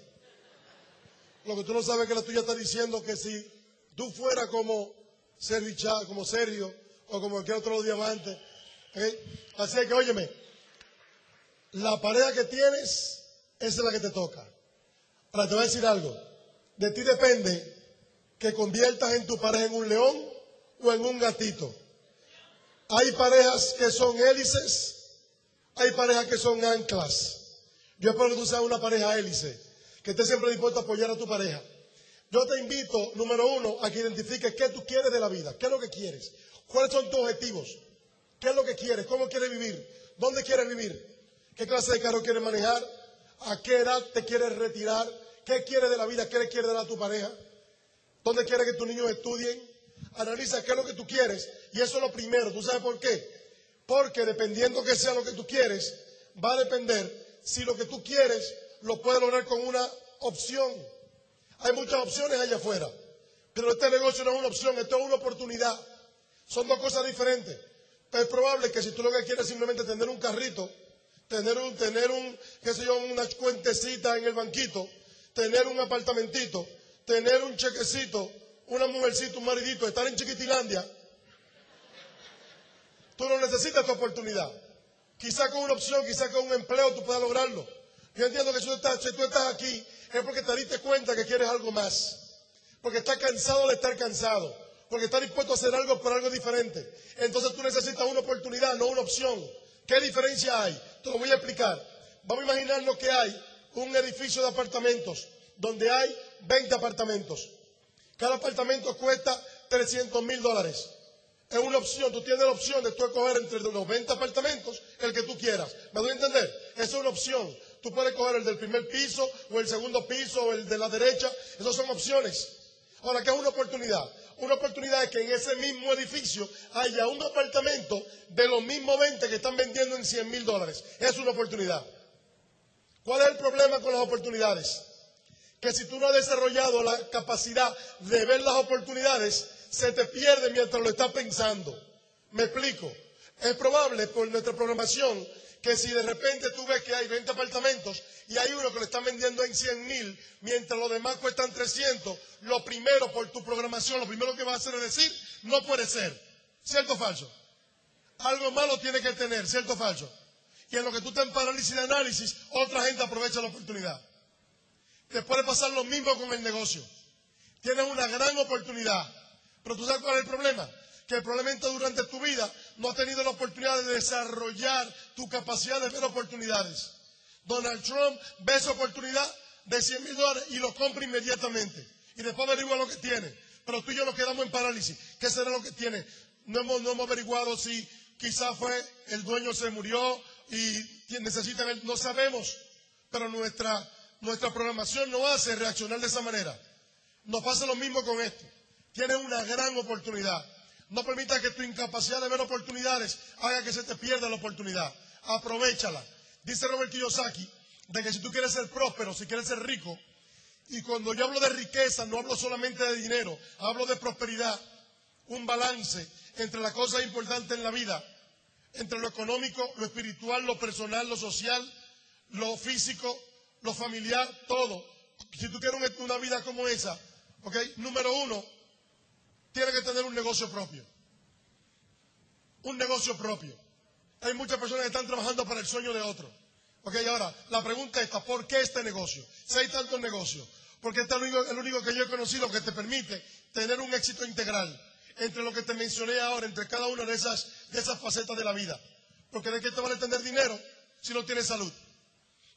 Lo que tú no sabes que la tuya está diciendo que si tú fueras como Sergio, como Sergio o como cualquier otro diamante, ¿eh? así que óyeme, la pareja que tienes, esa es la que te toca. Ahora te voy a decir algo, de ti depende que conviertas en tu pareja en un león o en un gatito. Hay parejas que son hélices, hay parejas que son anclas. Yo espero que tú seas una pareja hélice, que estés siempre dispuesto a apoyar a tu pareja. Yo te invito, número uno, a que identifiques qué tú quieres de la vida, qué es lo que quieres, cuáles son tus objetivos, qué es lo que quieres, cómo quieres vivir, dónde quieres vivir, qué clase de carro quieres manejar, a qué edad te quieres retirar, qué quieres de la vida, qué le quieres dar a tu pareja, dónde quieres que tus niños estudien, analiza qué es lo que tú quieres y eso es lo primero. ¿Tú sabes por qué? Porque dependiendo que sea lo que tú quieres, va a depender si lo que tú quieres lo puedes lograr con una opción. Hay muchas opciones allá afuera, pero este negocio no es una opción, esto es una oportunidad. Son dos cosas diferentes. Es probable que si tú lo que quieres es simplemente tener un carrito, tener un, tener un, qué sé yo, una cuentecita en el banquito, tener un apartamentito, tener un chequecito, una mujercita, un maridito, estar en Chiquitilandia, tú no necesitas tu oportunidad. Quizá con una opción, quizá con un empleo tú puedas lograrlo. Yo entiendo que si tú, estás, si tú estás aquí es porque te diste cuenta que quieres algo más. Porque estás cansado de estar cansado. Porque estás dispuesto a hacer algo por algo diferente. Entonces tú necesitas una oportunidad, no una opción. ¿Qué diferencia hay? Te lo voy a explicar. Vamos a imaginar lo que hay. Un edificio de apartamentos donde hay 20 apartamentos. Cada apartamento cuesta 300 mil dólares. Es una opción, tú tienes la opción de tú escoger entre los 20 apartamentos el que tú quieras. ¿Me doy a entender? Esa es una opción. Tú puedes coger el del primer piso o el segundo piso o el de la derecha. Esas son opciones. Ahora, ¿qué es una oportunidad? Una oportunidad es que en ese mismo edificio haya un apartamento de los mismos 20 que están vendiendo en 100 mil dólares. Es una oportunidad. ¿Cuál es el problema con las oportunidades? que si tú no has desarrollado la capacidad de ver las oportunidades, se te pierde mientras lo estás pensando. Me explico. Es probable por nuestra programación que si de repente tú ves que hay 20 apartamentos y hay uno que lo están vendiendo en 100 mil, mientras los demás cuestan 300, lo primero por tu programación, lo primero que vas a hacer es decir, no puede ser. ¿Cierto o falso? algo malo tiene que tener, ¿cierto o falso? Y en lo que tú estás en parálisis de análisis, otra gente aprovecha la oportunidad. Te puede pasar lo mismo con el negocio. Tienes una gran oportunidad. Pero tú sabes cuál es el problema. Que probablemente durante tu vida no has tenido la oportunidad de desarrollar tu capacidad de ver oportunidades. Donald Trump ve esa oportunidad de 100 mil dólares y lo compra inmediatamente. Y después averigua lo que tiene. Pero tú y yo nos quedamos en parálisis. ¿Qué será lo que tiene? No hemos, averiguado si quizás fue el dueño se murió y necesita ver. No sabemos. Pero nuestra, nuestra programación no hace reaccionar de esa manera. Nos pasa lo mismo con esto. Tienes una gran oportunidad. No permita que tu incapacidad de ver oportunidades haga que se te pierda la oportunidad. Aprovechala. Dice Robert Kiyosaki de que si tú quieres ser próspero, si quieres ser rico, y cuando yo hablo de riqueza, no hablo solamente de dinero, hablo de prosperidad, un balance entre las cosas importantes en la vida, entre lo económico, lo espiritual, lo personal, lo social, lo físico, lo familiar, todo. Si tú quieres una vida como esa, ¿ok? Número uno, tienes que tener un negocio propio. Un negocio propio. Hay muchas personas que están trabajando para el sueño de otro. Ok, ahora, la pregunta está, ¿por qué este negocio? Si hay tantos negocios, porque este es el único, que yo he conocido que te permite tener un éxito integral entre lo que te mencioné ahora, entre cada una de esas, de esas facetas de la vida. Porque de qué te vale tener dinero si no tienes salud.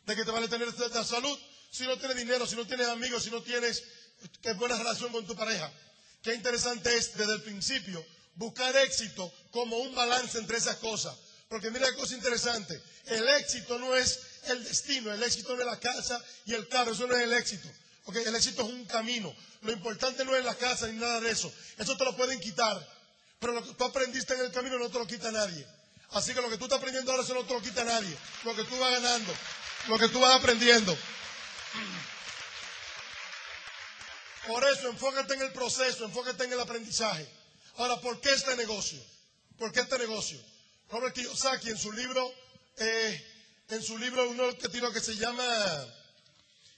De qué te vale tener salud si no tienes dinero, si no tienes amigos, si no tienes eh, buena relación con tu pareja. Qué interesante es desde el principio buscar éxito como un balance entre esas cosas. Porque mira qué cosa interesante. El éxito no es el destino, el éxito no es la casa y el carro, eso no es el éxito. Porque el éxito es un camino. Lo importante no es la casa ni nada de eso. Eso te lo pueden quitar. Pero lo que tú aprendiste en el camino no te lo quita nadie. Así que lo que tú estás aprendiendo ahora eso no te lo quita nadie. Lo que tú vas ganando, lo que tú vas aprendiendo. Por eso, enfócate en el proceso, enfócate en el aprendizaje. Ahora, ¿por qué este negocio? ¿Por qué este negocio? Robert Kiyosaki en su libro, eh, en su libro uno que tiró que se llama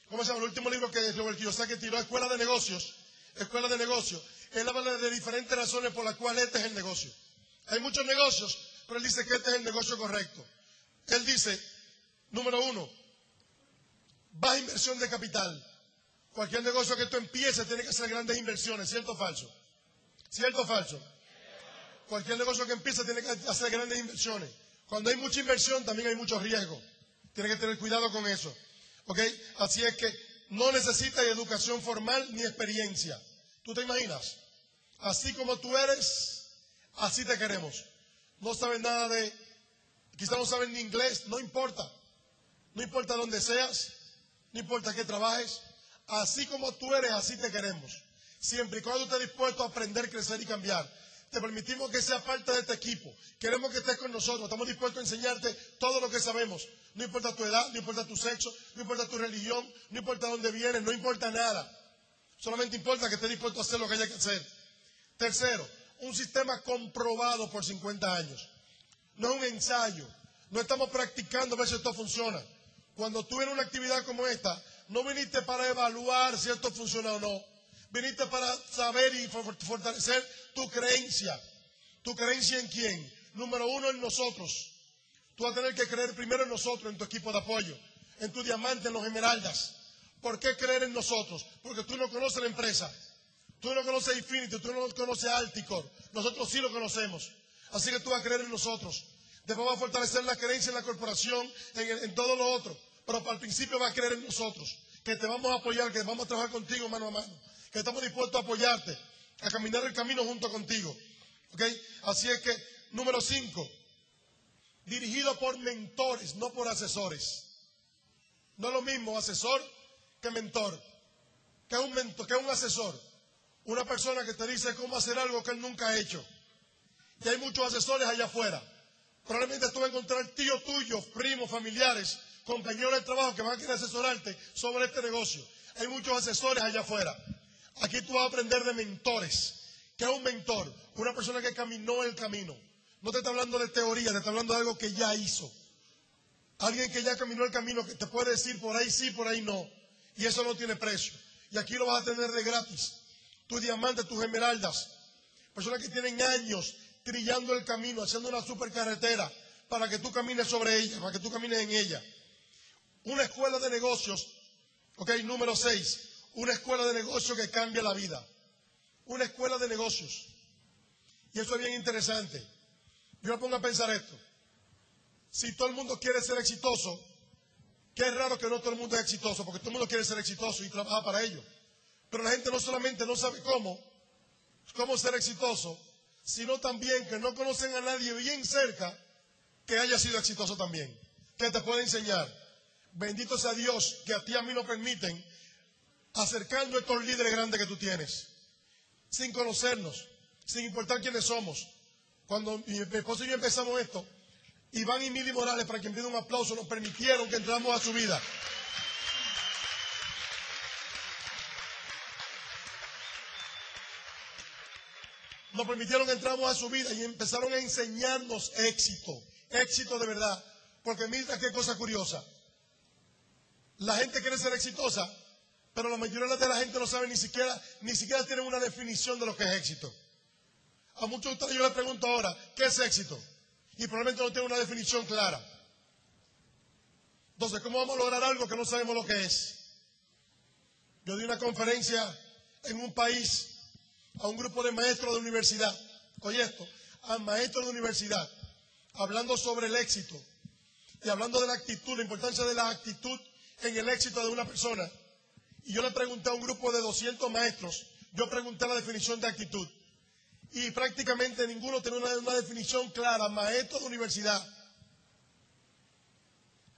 ¿cómo se llama? El último libro que Robert Kiyosaki tiró, Escuela de Negocios, Escuela de Negocios. Él habla de diferentes razones por las cuales este es el negocio. Hay muchos negocios, pero él dice que este es el negocio correcto. Él dice, número uno, baja inversión de capital. Cualquier negocio que tú empieces tiene que hacer grandes inversiones, ¿cierto o falso? ¿Cierto o falso? Cualquier negocio que empiece tiene que hacer grandes inversiones. Cuando hay mucha inversión también hay mucho riesgo. Tiene que tener cuidado con eso. ¿Ok? Así es que no necesitas educación formal ni experiencia. ¿Tú te imaginas? Así como tú eres, así te queremos. No sabes nada de, quizás no sabes ni inglés, no importa. No importa dónde seas, no importa qué trabajes. Así como tú eres, así te queremos. Siempre y cuando estés dispuesto a aprender, crecer y cambiar. Te permitimos que seas parte de este equipo. Queremos que estés con nosotros. Estamos dispuestos a enseñarte todo lo que sabemos. No importa tu edad, no importa tu sexo, no importa tu religión, no importa dónde vienes, no importa nada. Solamente importa que estés dispuesto a hacer lo que haya que hacer. Tercero, un sistema comprobado por 50 años. No es un ensayo. No estamos practicando a ver si esto funciona. Cuando tú vienes una actividad como esta, no viniste para evaluar si esto funciona o no. Viniste para saber y fortalecer tu creencia. ¿Tu creencia en quién? Número uno, en nosotros. Tú vas a tener que creer primero en nosotros, en tu equipo de apoyo, en tu diamante, en los esmeraldas. ¿Por qué creer en nosotros? Porque tú no conoces la empresa. Tú no conoces Infinity, tú no conoces Alticor. Nosotros sí lo conocemos. Así que tú vas a creer en nosotros. Después vas a fortalecer la creencia en la corporación, en, en todo lo otro. Pero al principio vas a creer en nosotros. Que te vamos a apoyar, que vamos a trabajar contigo mano a mano. Que estamos dispuestos a apoyarte, a caminar el camino junto contigo. ¿Ok? Así es que, número cinco, dirigido por mentores, no por asesores. No es lo mismo asesor que mentor. Que un mentor, que un asesor. Una persona que te dice cómo hacer algo que él nunca ha hecho. Y hay muchos asesores allá afuera. Probablemente tú vas a encontrar tíos tuyos, primos, familiares, compañeros de trabajo que van a querer asesorarte sobre este negocio. Hay muchos asesores allá afuera. Aquí tú vas a aprender de mentores. ¿Qué es un mentor? Una persona que caminó el camino no te está hablando de teoría, te está hablando de algo que ya hizo. Alguien que ya caminó el camino, que te puede decir por ahí sí, por ahí no. Y eso no tiene precio. Y aquí lo vas a tener de gratis. Tus diamantes, tus esmeraldas. Personas que tienen años trillando el camino, haciendo una supercarretera para que tú camines sobre ella, para que tú camines en ella. Una escuela de negocios, ok, número seis, una escuela de negocios que cambia la vida. Una escuela de negocios. Y eso es bien interesante. Yo me pongo a pensar esto. Si todo el mundo quiere ser exitoso, qué raro que no todo el mundo es exitoso, porque todo el mundo quiere ser exitoso y trabaja para ello. Pero la gente no solamente no sabe cómo, cómo ser exitoso, sino también que no conocen a nadie bien cerca que haya sido exitoso también, que te pueda enseñar. Bendito sea Dios que a ti a mí nos permiten acercando a estos líderes grandes que tú tienes, sin conocernos, sin importar quiénes somos. Cuando mi, esposo y yo empezamos esto, Iván y Mili Morales, para quien pida un aplauso, nos permitieron que entramos a su vida. Nos permitieron que entramos a su vida y empezaron a enseñarnos éxito, éxito de verdad. Porque mira qué cosa curiosa. La gente quiere ser exitosa, pero la mayoría de la gente no sabe ni siquiera, ni siquiera tienen una definición de lo que es éxito. A muchos de ustedes yo les pregunto ahora, ¿qué es éxito? Y probablemente no tienen una definición clara. Entonces, ¿cómo vamos a lograr algo que no sabemos lo que es? Yo di una conferencia en un país a un grupo de maestros de universidad. Oye esto, a maestros de universidad, hablando sobre el éxito y hablando de la actitud, la importancia de la actitud en el éxito de una persona. Y yo le pregunté a un grupo de 200 maestros, yo pregunté la definición de actitud. Y prácticamente ninguno tenía una, definición clara, maestro de universidad.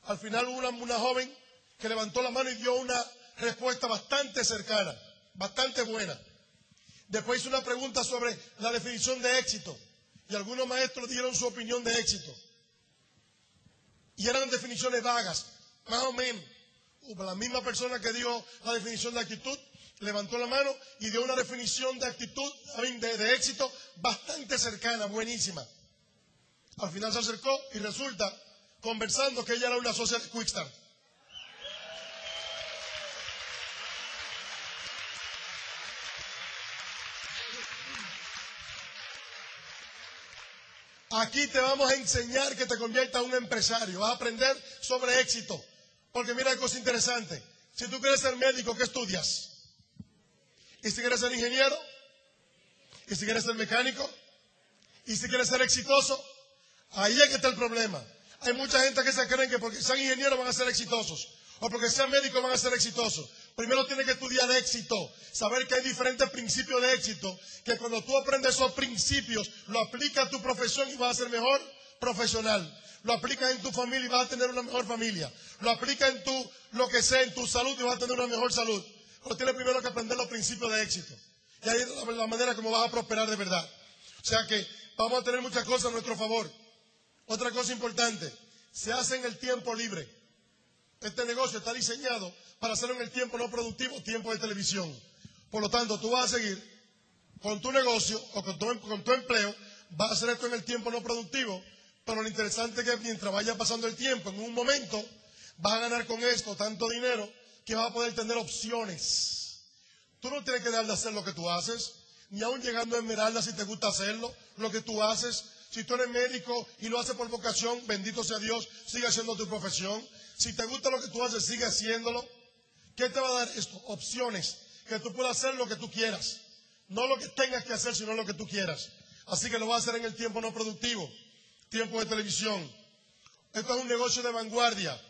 Al final hubo una, joven que levantó la mano y dio una respuesta bastante cercana, bastante buena. Después hizo una pregunta sobre la definición de éxito. Y algunos maestros dieron su opinión de éxito. Y eran definiciones vagas, más o menos la misma persona que dio la definición de actitud levantó la mano y dio una definición de actitud, de, de éxito bastante cercana, buenísima. Al final se acercó y resulta, conversando, que ella era una socia de Quickstar. Aquí te vamos a enseñar que te conviertas en un empresario. Vas a aprender sobre éxito. Porque mira cosa interesante. Si tú quieres ser médico, ¿qué estudias? ¿Y si quieres ser ingeniero? ¿Y si quieres ser mecánico? ¿Y si quieres ser exitoso? Ahí es que está el problema. Hay mucha gente que se creen que porque sean ingenieros van a ser exitosos. O porque sean médicos van a ser exitosos. Primero tienes que estudiar éxito. Saber que hay diferentes principios de éxito. Que cuando tú aprendes esos principios, lo aplicas a tu profesión y vas a ser mejor profesional lo aplicas en tu familia y vas a tener una mejor familia. Lo aplicas en tu, lo que sea, en tu salud y vas a tener una mejor salud. Pero tienes primero que aprender los principios de éxito. Y ahí es la manera como vas a prosperar de verdad. O sea que vamos a tener muchas cosas a nuestro favor. Otra cosa importante, se hace en el tiempo libre. Este negocio está diseñado para hacerlo en el tiempo no productivo, tiempo de televisión. Por lo tanto, tú vas a seguir con tu negocio o con tu, con tu empleo, vas a hacer esto en el tiempo no productivo pero lo interesante es que mientras vaya pasando el tiempo, en un momento vas a ganar con esto tanto dinero que vas a poder tener opciones. Tú no tienes que dejar de hacer lo que tú haces, ni aún llegando a Esmeralda si te gusta hacerlo, lo que tú haces. Si tú eres médico y lo haces por vocación, bendito sea Dios, sigue haciendo tu profesión. Si te gusta lo que tú haces, sigue haciéndolo. ¿Qué te va a dar esto? Opciones, que tú puedas hacer lo que tú quieras. No lo que tengas que hacer, sino lo que tú quieras. Así que lo vas a hacer en el tiempo no productivo tiempo de televisión. Esto es un negocio de vanguardia.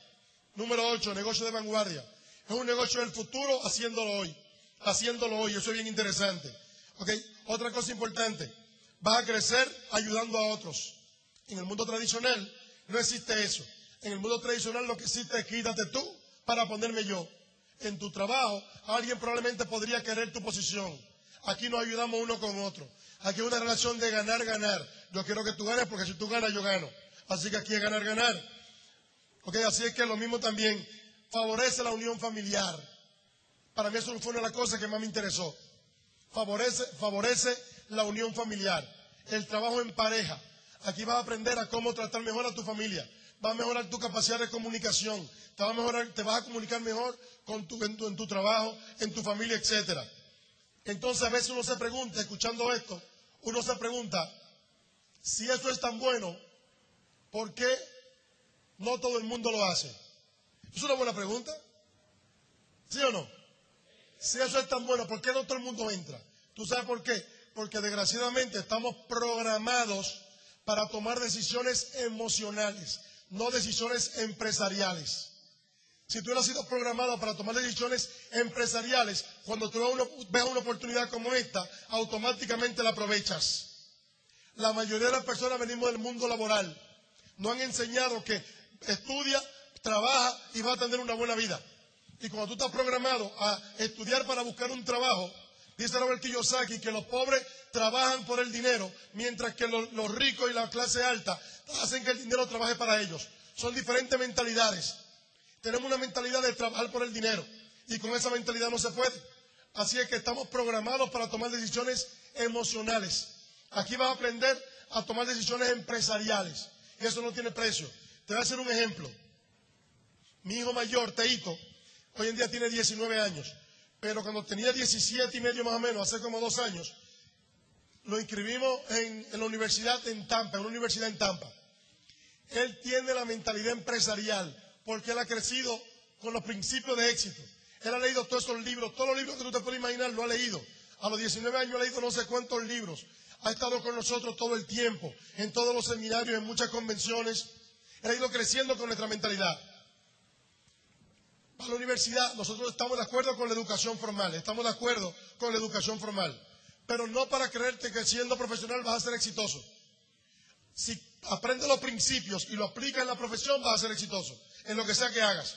Número 8, negocio de vanguardia. Es un negocio del futuro haciéndolo hoy. Haciéndolo hoy. Eso es bien interesante. Otra cosa importante. Vas a crecer ayudando a otros. En el mundo tradicional no existe eso. En el mundo tradicional lo que existe es quítate tú para ponerme yo. En tu trabajo alguien probablemente podría querer tu posición. Aquí nos ayudamos uno con otro. Aquí hay una relación de ganar, ganar. Yo quiero que tú ganes porque si tú ganas, yo gano. Así que aquí es ganar, ganar. Ok, así es que lo mismo también favorece la unión familiar. Para mí eso fue una de las cosas que más me interesó. Favorece, favorece la unión familiar. El trabajo en pareja. Aquí vas a aprender a cómo tratar mejor a tu familia. Va a mejorar tu capacidad de comunicación. Te, va a mejorar, te vas a comunicar mejor con tu, en, tu, en tu trabajo, en tu familia, etcétera. Entonces a veces uno se pregunta, escuchando esto, uno se pregunta, Si eso es tan bueno, ¿por qué no todo el mundo lo hace? Es una buena pregunta. ¿Sí o no? Si eso es tan bueno, ¿por qué no todo el mundo entra? ¿Tú sabes por qué? Porque desgraciadamente estamos programados para tomar decisiones emocionales, no decisiones empresariales. Si tú has sido programado para tomar decisiones empresariales, cuando tú veas una oportunidad como esta, automáticamente la aprovechas. La mayoría de las personas venimos del mundo laboral. No han enseñado que estudia, trabaja y va a tener una buena vida. Y cuando tú estás programado a estudiar para buscar un trabajo, dice Robert Kiyosaki que los pobres trabajan por el dinero, mientras que los ricos y la clase alta hacen que el dinero trabaje para ellos. Son diferentes mentalidades. Tenemos una mentalidad de trabajar por el dinero y con esa mentalidad no se puede. Así es que estamos programados para tomar decisiones emocionales. Aquí vas a aprender a tomar decisiones empresariales y eso no tiene precio. Te voy a hacer un ejemplo. Mi hijo mayor, Teito, hoy en día tiene 19 años, pero cuando tenía 17 y medio más o menos, hace como dos años, lo inscribimos en, en la universidad en Tampa, en una universidad en Tampa. Él tiene la mentalidad empresarial porque él ha crecido con los principios de éxito. Él ha leído todos esos libros, todos los libros que tú te puedes imaginar, lo ha leído. A los 19 años ha leído no sé cuántos libros. Ha estado con nosotros todo el tiempo, en todos los seminarios, en muchas convenciones. Él ha ido creciendo con nuestra mentalidad. Para la universidad, nosotros estamos de acuerdo con la educación formal, estamos de acuerdo con la educación formal, pero no para creerte que siendo profesional vas a ser exitoso. Si aprendes los principios y lo aplicas en la profesión, vas a ser exitoso en lo que sea que hagas.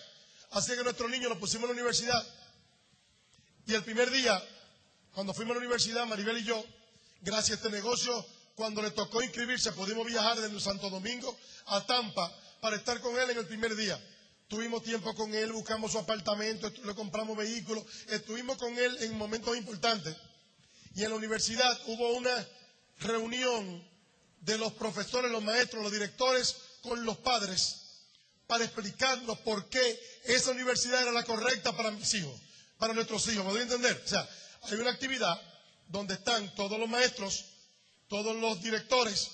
Así que nuestros niños los pusimos en la universidad. Y el primer día, cuando fuimos a la universidad, Maribel y yo, gracias a este negocio, cuando le tocó inscribirse, pudimos viajar desde Santo Domingo a Tampa para estar con él en el primer día. Tuvimos tiempo con él, buscamos su apartamento, le compramos vehículos, estuvimos con él en momentos importantes. Y en la universidad hubo una reunión de los profesores, los maestros, los directores con los padres para explicarnos por qué esa universidad era la correcta para mis hijos, para nuestros hijos. ¿Me entender? O sea, hay una actividad donde están todos los maestros, todos los directores,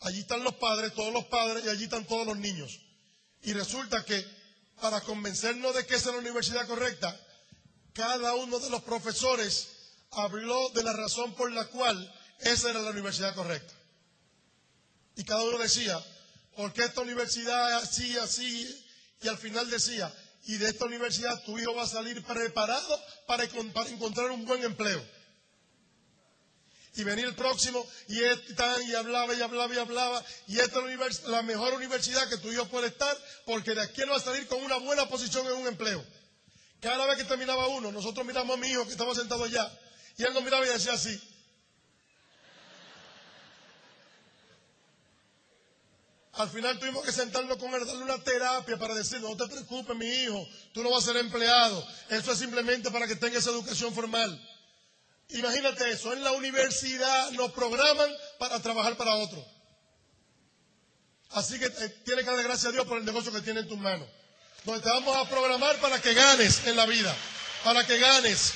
allí están los padres, todos los padres y allí están todos los niños. Y resulta que para convencernos de que esa es la universidad correcta, cada uno de los profesores habló de la razón por la cual esa era la universidad correcta. Y cada uno decía, porque esta universidad así, así, y al final decía, y de esta universidad tu hijo va a salir preparado para, encontrar un buen empleo. Y venir el próximo, y, y hablaba, y hablaba, y hablaba, y esta es la mejor universidad que tu hijo puede estar, porque de aquí él va a salir con una buena posición en un empleo. Cada vez que terminaba uno, nosotros miramos a mi hijo que estaba sentado allá, y él nos miraba y decía así, Al final tuvimos que sentarnos con él, darle una terapia para decirle, no te preocupes, mi hijo, tú no vas a ser empleado. Eso es simplemente para que tengas educación formal. Imagínate eso, en la universidad nos programan para trabajar para otro. Así que eh, tienes que darle gracias a Dios por el negocio que tiene en tus manos. Donde te vamos a programar para que ganes en la vida, para que ganes.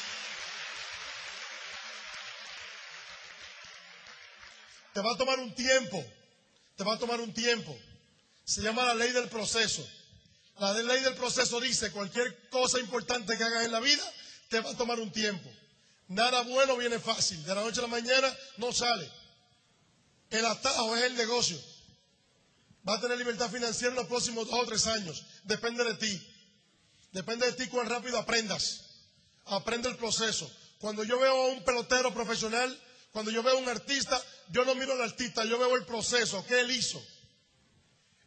Te va a tomar un tiempo te va a tomar un tiempo. Se llama la ley del proceso. La ley del proceso dice, cualquier cosa importante que hagas en la vida, te va a tomar un tiempo. Nada bueno viene fácil. De la noche a la mañana no sale. El atajo es el negocio. Va a tener libertad financiera en los próximos dos o tres años. Depende de ti. Depende de ti cuán rápido aprendas. Aprende el proceso. Cuando yo veo a un pelotero profesional, cuando yo veo a un artista, yo no miro al artista, yo veo el proceso, que él hizo.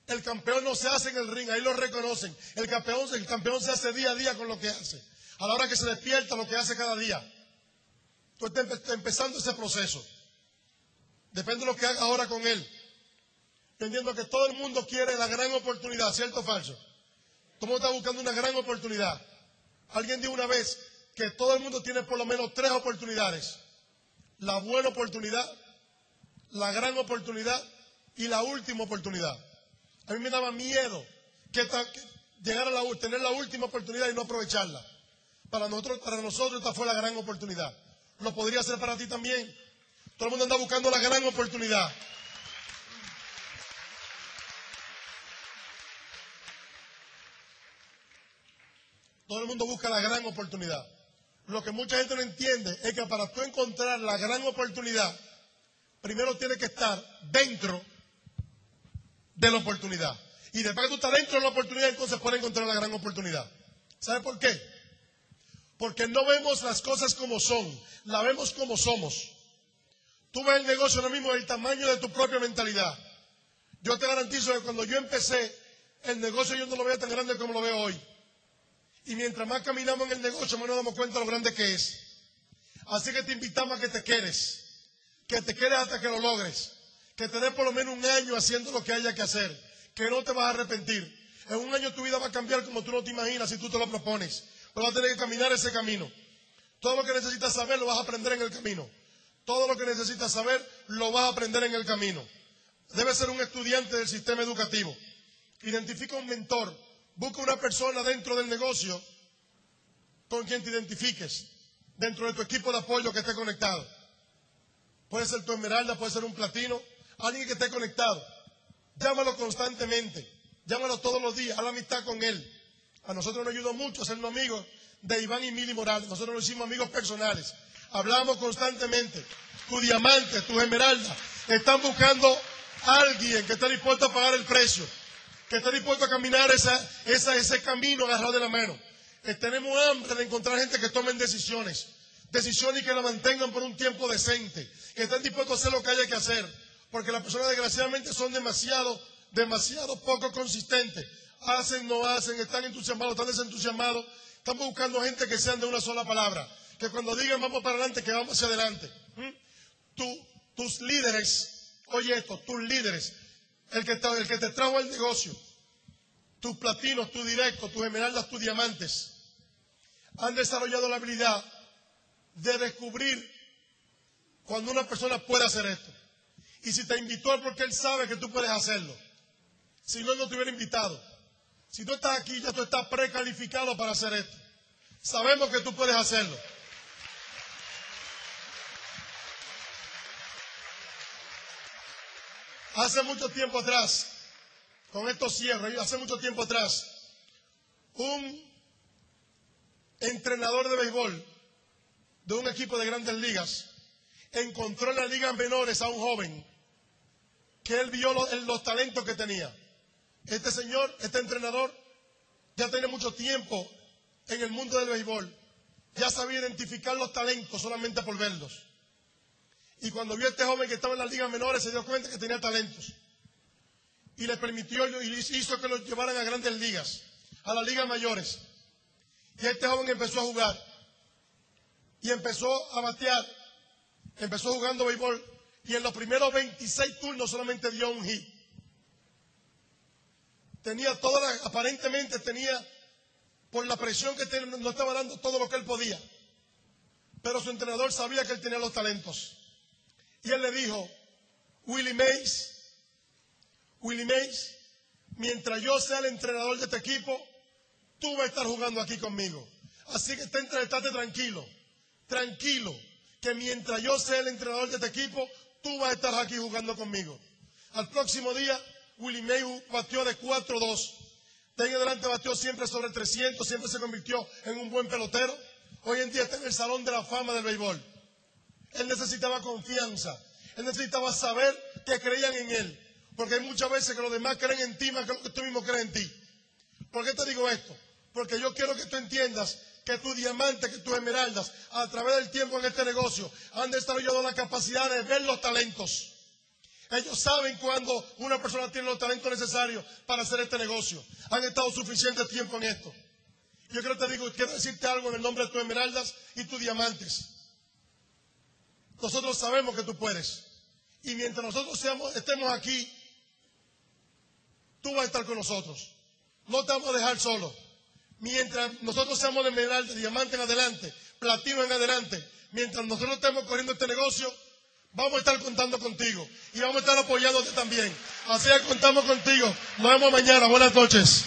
El campeón no se hace en el ring, ahí lo reconocen. El campeón, el campeón se hace día a día con lo que hace. A la hora que se despierta, lo que hace cada día. Tú estás empezando ese proceso. Depende de lo que haga ahora con él. Entendiendo que todo el mundo quiere la gran oportunidad, ¿cierto o falso? Todo está buscando una gran oportunidad. Alguien dijo una vez que todo el mundo tiene por lo menos tres oportunidades la buena oportunidad, la gran oportunidad y la última oportunidad. A mí me daba miedo que, que llegar a la, tener la última oportunidad y no aprovecharla. Para nosotros, para nosotros esta fue la gran oportunidad. Lo podría ser para ti también. Todo el mundo anda buscando la gran oportunidad. Todo el mundo busca la gran oportunidad. Lo que mucha gente no entiende es que para tú encontrar la gran oportunidad, primero tienes que estar dentro de la oportunidad. Y después que tú estás dentro de la oportunidad, entonces puedes encontrar la gran oportunidad. ¿Sabe por qué? Porque no vemos las cosas como son, la vemos como somos. Tú ves el negocio ahora mismo el tamaño de tu propia mentalidad. Yo te garantizo que cuando yo empecé, el negocio yo no lo veía tan grande como lo veo hoy. Y mientras más caminamos en el negocio, más nos damos cuenta de lo grande que es. Así que te invitamos a que te quedes, que te quedes hasta que lo logres, que te des por lo menos un año haciendo lo que haya que hacer, que no te vas a arrepentir. En un año tu vida va a cambiar como tú no te imaginas si tú te lo propones. Pero vas a tener que caminar ese camino. Todo lo que necesitas saber lo vas a aprender en el camino. Todo lo que necesitas saber lo vas a aprender en el camino. Debes ser un estudiante del sistema educativo. Identifica un mentor. Busca una persona dentro del negocio con quien te identifiques. Dentro de tu equipo de apoyo que esté conectado. Puede ser tu esmeralda, puede ser un platino. Alguien que esté conectado. Llámalo constantemente. Llámalo todos los días. Haz amistad con él. A nosotros nos ayudó mucho a sernos amigos de Iván y Mili Morales. Nosotros nos hicimos amigos personales. Hablamos constantemente. Tu diamante, tu esmeralda, están buscando a alguien que esté dispuesto a pagar el precio, que esté dispuesto a caminar esa, esa, ese camino agarrado de la mano. Que tenemos hambre de encontrar gente que tomen decisiones, decisiones y que la mantengan por un tiempo decente, que estén dispuestos a hacer lo que haya que hacer, porque las personas desgraciadamente son demasiado, demasiado poco consistentes. Hacen, no hacen, están entusiasmados, están desentusiasmados. Estamos buscando gente que sean de una sola palabra que cuando digan vamos para adelante, que vamos hacia adelante. ¿Mm? tus líderes, oye esto, tus líderes, el que, el que te trajo el negocio, tus platinos, tus directos, tus esmeraldas, tus diamantes, han desarrollado la habilidad de descubrir cuando una persona puede hacer esto. Y si te invitó es porque él sabe que tú puedes hacerlo. Si no, no te hubiera invitado. Si tú estás aquí, ya tú estás precalificado para hacer esto. Sabemos que tú puedes hacerlo. Hace mucho tiempo atrás, con estos cierres, hace mucho tiempo atrás, un entrenador de béisbol de un equipo de grandes ligas encontró en las ligas menores a un joven que él vio los, talentos que tenía. Este señor, este entrenador, ya tiene mucho tiempo en el mundo del béisbol. Ya sabía identificar los talentos solamente por verlos. Y cuando vio a este joven que estaba en las ligas menores, se dio cuenta que tenía talentos. Y le permitió y hizo que lo llevaran a grandes ligas, a las ligas mayores. Y este joven empezó a jugar. Y empezó a batear. Empezó jugando béisbol. Y en los primeros 26 turnos solamente dio un hit. Tenía toda aparentemente tenía, por la presión que tenía, no estaba dando todo lo que él podía. Pero su entrenador sabía que él tenía los talentos. Y él le dijo, Willie Mays, Willie Mays, mientras yo sea el entrenador de este equipo, tú vas a estar jugando aquí conmigo. Así que estate tranquilo, tranquilo, que mientras yo sea el entrenador de este equipo, tú vas a estar aquí jugando conmigo. Al próximo día, Willie Mays batió de 4-2. De ahí adelante batió siempre sobre 300, siempre se convirtió en un buen pelotero. Hoy en día está en el Salón de la Fama del Béisbol. Él necesitaba confianza. Él necesitaba saber que creían en él. Porque hay muchas veces que los demás creen en ti más que lo que tú mismo crees en ti. ¿Por qué te digo esto? Porque yo quiero que tú entiendas que tus diamantes, que tus esmeraldas, a través del tiempo en este negocio, han desarrollado la capacidad de ver los talentos. Ellos saben cuando una persona tiene los talentos necesarios para hacer este negocio. Han estado suficiente tiempo en esto. Yo quiero te digo, quiero decirte algo en el nombre de tus esmeraldas y tus diamantes. Nosotros sabemos que tú puedes. Y mientras nosotros estemos aquí, tú vas a estar con nosotros. No te vamos a dejar solo. Mientras nosotros seamos de medal, de diamante en adelante, platino en adelante, mientras nosotros estemos corriendo este negocio, vamos a estar contando contigo y vamos a estar apoyándote también. Así que contamos contigo. Nos vemos mañana. Buenas noches.